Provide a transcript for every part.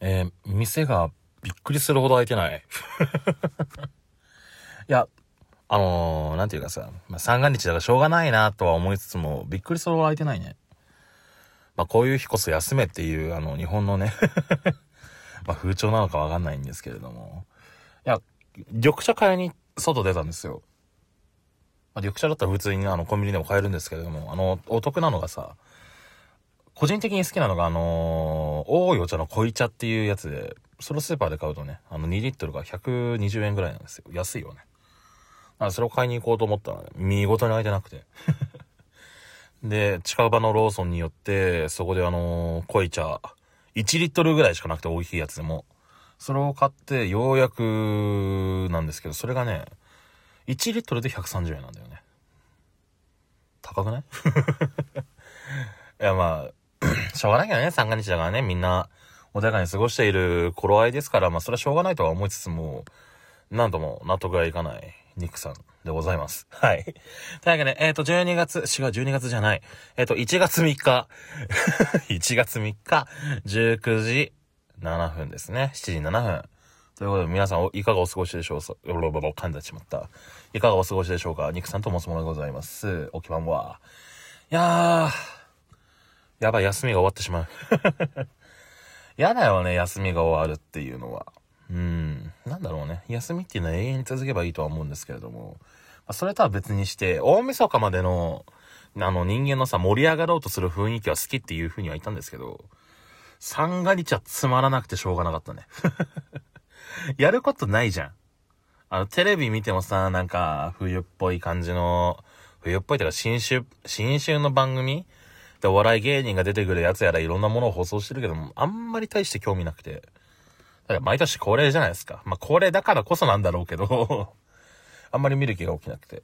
えー、店がびっくりするほど開いてない。いや、あのー、なんていうかさ、まあ、三が日だからしょうがないなとは思いつつも、びっくりするほど開いてないね。まあ、こういう日こそ休めっていう、あの、日本のね ま、風潮なのかわかんないんですけれども。いや、緑茶買いに外出たんですよ。まあ、緑茶だったら普通にあの、コンビニでも買えるんですけれども、あの、お得なのがさ、個人的に好きなのが、あのー、大井お茶の濃茶っていうやつで、それをスーパーで買うとね、あの2リットルが120円ぐらいなんですよ。安いよね。だからそれを買いに行こうと思ったら、見事に空いてなくて。で、近場のローソンによって、そこであのー、濃い茶、1リットルぐらいしかなくて大きいやつでも、それを買って、ようやく、なんですけど、それがね、1リットルで130円なんだよね。高くない？いや、まあ、しょうがないけどね、三が日だからね、みんな、穏やかに過ごしている頃合いですから、まあ、それはしょうがないとは思いつつも、何度も納得がいかない、ニックさん。でございます。はい。というわけで、えっ、ー、と、12月、違う、12月じゃない。えっ、ー、と、1月3日、1月3日、19時7分ですね。7時7分。ということで、皆さん、いかがお過ごしでしょう？かロロロロ、噛んでしまった。いかがお過ごしでしょうか？ニックさんと申すものでございます。おきばんは。いやー、やばい、休みが終わってしまう。やだよね、休みが終わるっていうのは。うん。なんだろうね。休みっていうのは永遠に続けばいいとは思うんですけれども。それとは別にして、大晦日までの、あの人間のさ、盛り上がろうとする雰囲気は好きっていう風には言ったんですけど、三が日はつまらなくてしょうがなかったね。やることないじゃん。あの、テレビ見てもさ、なんか、冬っぽい感じの、冬っぽいというか、新春、新春の番組で、お笑い芸人が出てくるやつやらいろんなものを放送してるけども、あんまり大して興味なくて。だから毎年恒例じゃないですか。まあ、恒例だからこそなんだろうけど あんまり見る気が起きなくて。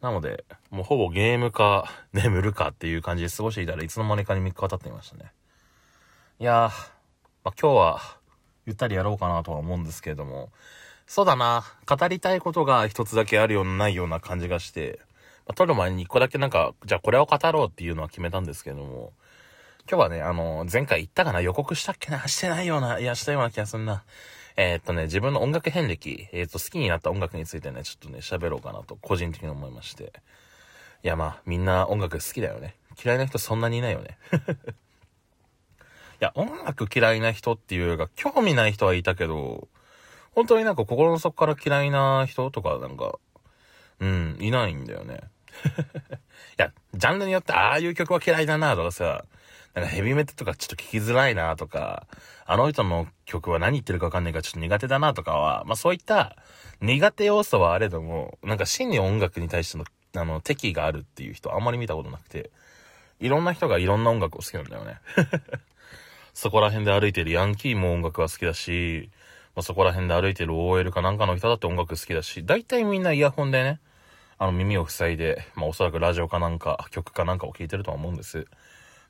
なので、もうほぼゲームか、眠るかっていう感じで過ごしていたらいつの間にかに3日経っていましたね。いやー、まあ、今日は、ゆったりやろうかなとは思うんですけれども、そうだな、語りたいことが一つだけあるようなないような感じがして、撮る前に一個だけなんか、じゃあこれを語ろうっていうのは決めたんですけども、今日はね、あの、前回言ったかな？予告したっけな？してないような、いや、したような気がすんな。えー、っとね、自分の音楽遍歴、えー、っと、好きになった音楽についてね、ちょっとね、喋ろうかなと、個人的に思いまして。いや、まあ、みんな音楽好きだよね。嫌いな人そんなにいないよね。いや、音楽嫌いな人っていうか、興味ない人はいたけど、本当になんか心の底から嫌いな人とか、なんか、うん、いないんだよね。いや、ジャンルによってああいう曲は嫌いだなとかさ、なんかヘビメタとかちょっと聞きづらいなとか、あの人の曲は何言ってるかわかんないからちょっと苦手だなとかは、まあそういった苦手要素はあれども、なんか真に音楽に対しての、あの、敵意があるっていう人あんまり見たことなくて、いろんな人がいろんな音楽を好きなんだよね。そこら辺で歩いてるヤンキーも音楽は好きだし、まあ、そこら辺で歩いてる OL かなんかの人だって音楽好きだし、大体みんなイヤホンでね、あの耳を塞いで、まあおそらくラジオかなんか、曲かなんかを聴いてるとは思うんです。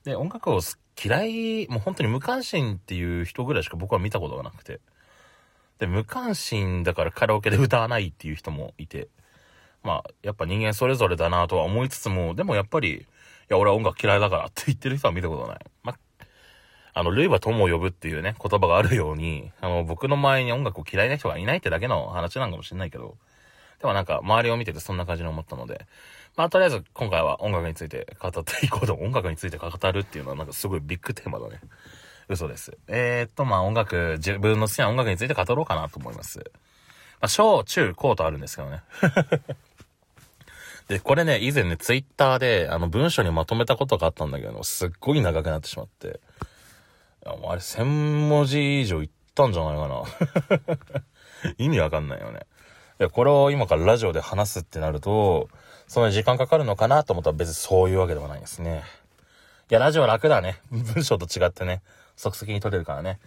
で、音楽を嫌い、もう本当に無関心っていう人ぐらいしか僕は見たことがなくて。で、無関心だからカラオケで歌わないっていう人もいて。まあ、やっぱ人間それぞれだなとは思いつつも、でもやっぱり、いや、俺は音楽嫌いだからって言ってる人は見たことない。まあ、あの、類は友を呼ぶっていうね、言葉があるように、あの、僕の前に音楽を嫌いな人がいないってだけの話なんかもしれないけど、でもなんか、周りを見ててそんな感じに思ったので、まあ、とりあえず今回は音楽について語っていこうと、音楽について語るっていうのはなんかすごいビッグテーマだね。嘘です。えー、っと、まあ、音楽、自分の好きな音楽について語ろうかなと思います。まあ、小、中、高とあるんですけどね。で、これね、以前ね、ツイッターで、あの、文章にまとめたことがあったんだけど、すっごい長くなってしまって。あれ、1000文字以上いったんじゃないかな。意味わかんないよね。いや、これを今からラジオで話すってなると、そんな時間かかるのかなと思ったら別にそういうわけでもないですね。いや、ラジオ楽だね。文章と違ってね、即席に撮れるからね。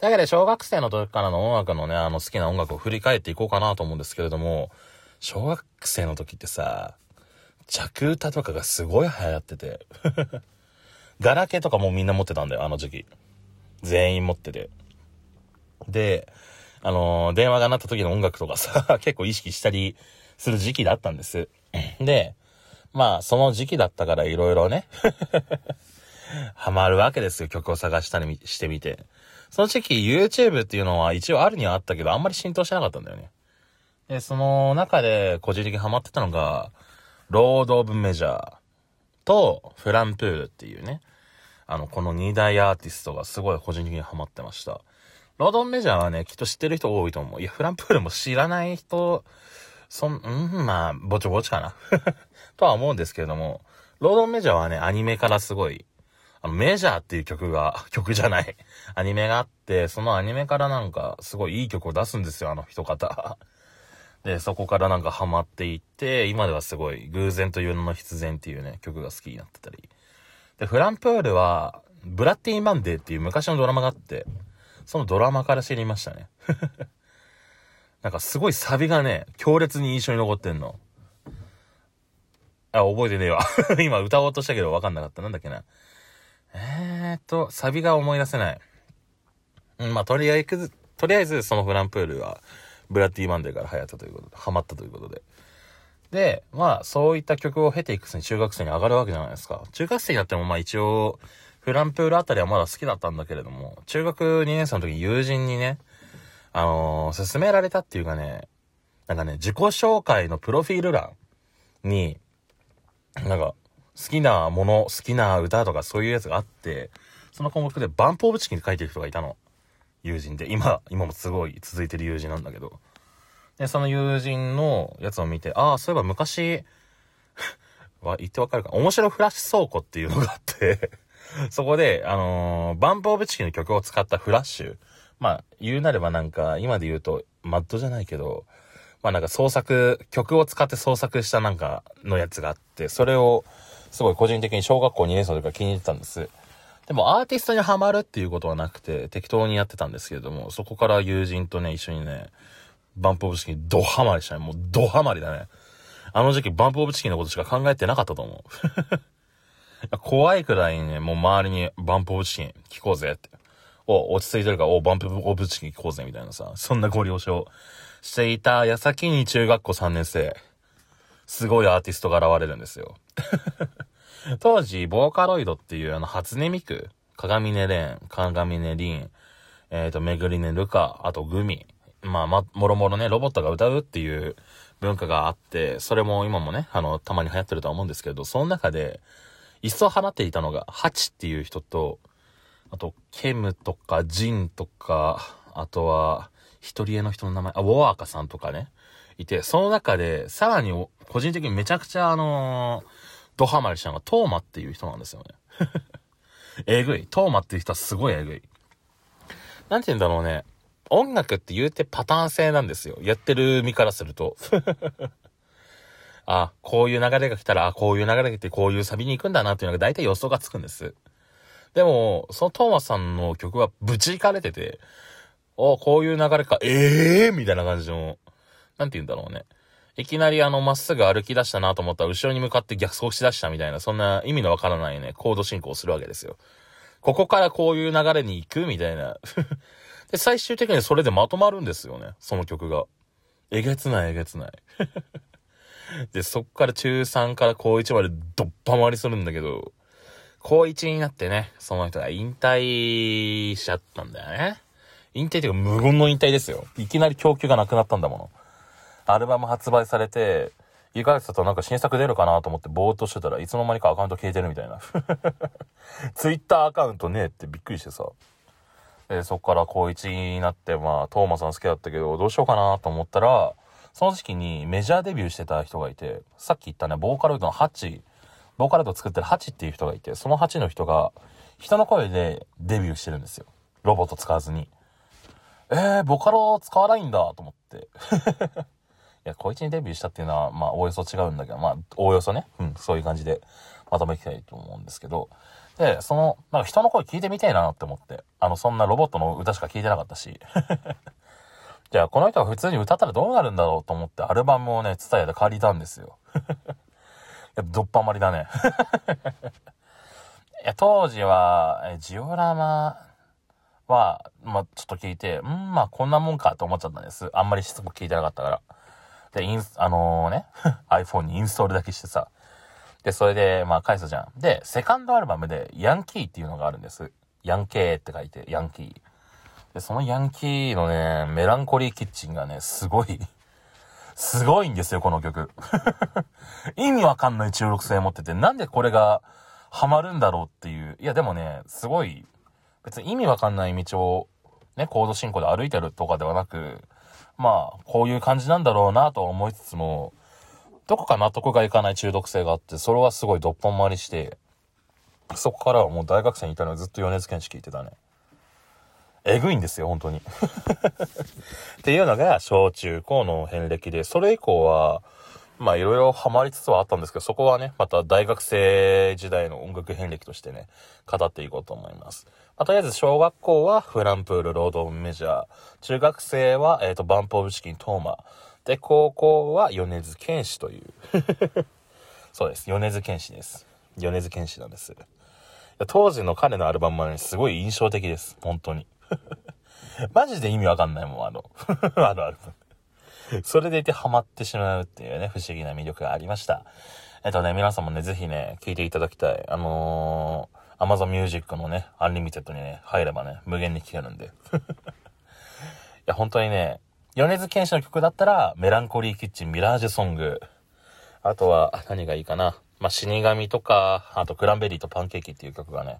だけど、小学生の時からの音楽のね、あの好きな音楽を振り返っていこうかなと思うんですけれども、小学生の時ってさ、着歌とかがすごい流行ってて。ガラケーとかもみんな持ってたんだよ、あの時期。全員持ってて。で、あのー、電話が鳴った時の音楽とかさ、結構意識したりする時期だったんです。で、まあ、その時期だったから色々ね ハマるわけですよ、曲を探したりしてみて。その時期 YouTube っていうのは一応あるにはあったけど、あんまり浸透してなかったんだよね。で、その中で個人的にハマってたのが、ロード・オブ・メジャーとフランプールっていうね、あの、この2大アーティストがすごい個人的にハマってました。ロード・オブ・メジャーはね、きっと知ってる人多いと思う。いや、フランプールも知らない人、そん、うん、まあ、ぼちぼちかな。とは思うんですけれども、ロード・オブ・メジャーはね、アニメからすごい、あの、メジャーっていう曲が、曲じゃない、アニメがあって、そのアニメからなんか、すごいいい曲を出すんですよ、あの一方。で、そこからなんかハマっていって、今ではすごい、偶然という名の必然っていうね、曲が好きになってたり。で、フランプールは、ブラッディ・マンデーっていう昔のドラマがあって、そのドラマから知りましたね。なんかすごいサビがね、強烈に印象に残ってんの。あ、覚えてねえわ。今歌おうとしたけど分かんなかった。なんだっけな。えーっと、サビが思い出せない。うん、まあ、とりあえず、とりあえずそのフランプールは、ブラッディ・マンデーから流行ったということで、ハマったということで。で、まあ、そういった曲を経ていくつに中学生に上がるわけじゃないですか。中学生になってもまあ一応、フランプールあたりはまだ好きだったんだけれども、中学2年生の時友人にね、あのー、勧められたっていうかね、なんかね、自己紹介のプロフィール欄に、なんか、好きなもの、好きな歌とかそういうやつがあって、その項目でバンプオブチキンって書いてる人がいたの。友人で。今、今もすごい続いてる友人なんだけど。で、その友人のやつを見て、ああ、そういえば昔、は、言ってわかるか面白フラッシュ倉庫っていうのがあって そこで、あのー、バンプオブチキンの曲を使ったフラッシュ。まあ、言うなればなんか、今で言うと、マッドじゃないけど、まあなんか創作、曲を使って創作したなんかのやつがあって、それを、すごい個人的に小学校2年生の時から気に入ってたんです。でもアーティストにハマるっていうことはなくて、適当にやってたんですけれども、そこから友人とね、一緒にね、バンプオブチキンドハマりしたね。もうドハマりだね。あの時期バンプオブチキンのことしか考えてなかったと思う。怖いくらいね、もう周りにバンプオブチキン聞こうぜって。お、落ち着いてるから、お、バンプオブチキン聞こうぜみたいなさ、そんなご了承していた矢先に中学校3年生、すごいアーティストが現れるんですよ。当時、ボーカロイドっていうあの、初音ミク、鏡音レン、鏡音リン、えっ、ー、と、めぐりねルカ、あとグミ、まあ、ま、もろもろね、ロボットが歌うっていう文化があって、それも今もね、あの、たまに流行ってるとは思うんですけど、その中で、一層放っていたのが、ハチっていう人と、あと、ケムとか、ジンとか、あとは、一人絵の人の名前、あ、ウォーカさんとかね、いて、その中で、さらに、個人的にめちゃくちゃあのードハマりしたのがトーマっていう人なんですよね。えぐい。トーマっていう人はすごいえぐい。なんて言うんだろうね。音楽って言うてパターン性なんですよ。やってる身からすると。あ、こういう流れが来たら、あ、こういう流れが来て、こういうサビに行くんだなっていうのが大体予想がつくんです。でも、そのトーマスさんの曲はぶち行かれてて、おこういう流れか、ええー、みたいな感じの、なんて言うんだろうね。いきなりあの、まっすぐ歩き出したなと思ったら、後ろに向かって逆走しだしたみたいな、そんな意味のわからないね、コード進行をするわけですよ。ここからこういう流れに行くみたいな。で、最終的にそれでまとまるんですよね、その曲が。えげつない、えげつない。で、そっから中3から高1までどっぱ回りするんだけど、高1になってね、その人が引退しちゃったんだよね。引退っていうか無言の引退ですよ。いきなり供給がなくなったんだもの。アルバム発売されて、1ヶ月だとなんか新作出るかなと思ってぼーっとしてたらいつの間にかアカウント消えてるみたいな。ツイッターアカウントねえってびっくりしてさ。で、そっから高1になって、まあ、トーマさん好きだったけど、どうしようかなと思ったら、その時期にメジャーデビューしてた人がいて、さっき言ったね、ボーカロイドのハチ、ボーカロイド作ってるハチっていう人がいて、そのハチの人が、人の声でデビューしてるんですよ。ロボット使わずに。えー、ボカロ使わないんだと思って。いや、小一にデビューしたっていうのは、まあ、おおよそ違うんだけど、まあ、おおよそね、うん、そういう感じでまとめていきたいと思うんですけど、で、その、なんか人の声聞いてみたいなって思って、あの、そんなロボットの歌しか聞いてなかったし、じゃあ、この人が普通に歌ったらどうなるんだろうと思って、アルバムをね、ツタヤで借りたんですよ。やっぱ、どっぱまりだね。いや、当時は、え、ジオラマは、まあ、ちょっと聞いて、んまあ、こんなもんかと思っちゃったんです。あんまりしつこく聞いてなかったから。で、インス、あのー、ね、iPhone にインストールだけしてさ。で、それで、まあ返すじゃん。で、セカンドアルバムで、ヤンキーっていうのがあるんです。ヤンケーって書いて、ヤンキー。で、そのヤンキーのね、メランコリーキッチンがね、すごいすごいんですよ、この曲。意味わかんない中毒性持ってて、なんでこれがハマるんだろうっていう。いや、でもね、すごい、別に意味わかんない道を、ね、コード進行で歩いてるとかではなく、まあ、こういう感じなんだろうなと思いつつも、どこか納得がいかない中毒性があって、それはすごいどっぽん回りして、そこからはもう大学生にいたのにずっと米津玄師聞いてたね。えぐいんですよ、本当に。っていうのが小中高の遍歴で、それ以降は、まあいろいろハマりつつはあったんですけど、そこはね、また大学生時代の音楽遍歴としてね、語っていこうと思います。まあ、とりあえず小学校はフランプール、ロードメジャー。中学生は、えっ、ー、と、バンプオブチキン、トーマ。で、高校は米津玄師という。そうです。米津玄師です。米津玄師なんです。当時の彼のアルバムはね、すごい印象的です。本当に。マジで意味わかんないもん、あの、あのアルバム。それでいてハマってしまうっていうね、不思議な魅力がありました。えっとね、皆さんもね、ぜひね、聞いていただきたい。あのー、Amazon Music のね、アンリミテッドにね、入ればね、無限に聴けるんで。いや、本当にね、米津玄師の曲だったら、メランコリーキッチン、ミラージュソング。あとは、何がいいかな。まあ、死神とか、あと、クランベリーとパンケーキっていう曲がね、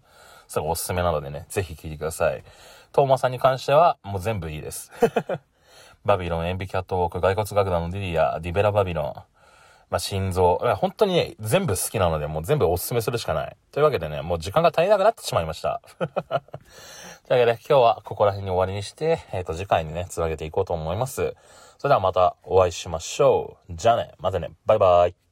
すごいおすすめなのでね、ぜひ聴いてください。トーマさんに関しては、もう全部いいです。バビロン、エンビキャットウォーク、骸骨楽団のディリア、ディベラバビロン、まあ、心臓。本当にね、全部好きなので、もう全部おすすめするしかない。というわけでね、もう時間が足りなくなってしまいました。というわけで、今日はここら辺に終わりにして、えっ、ー、と、次回にね、つなげていこうと思います。それではまたお会いしましょう。じゃあね、またね、バイバイ。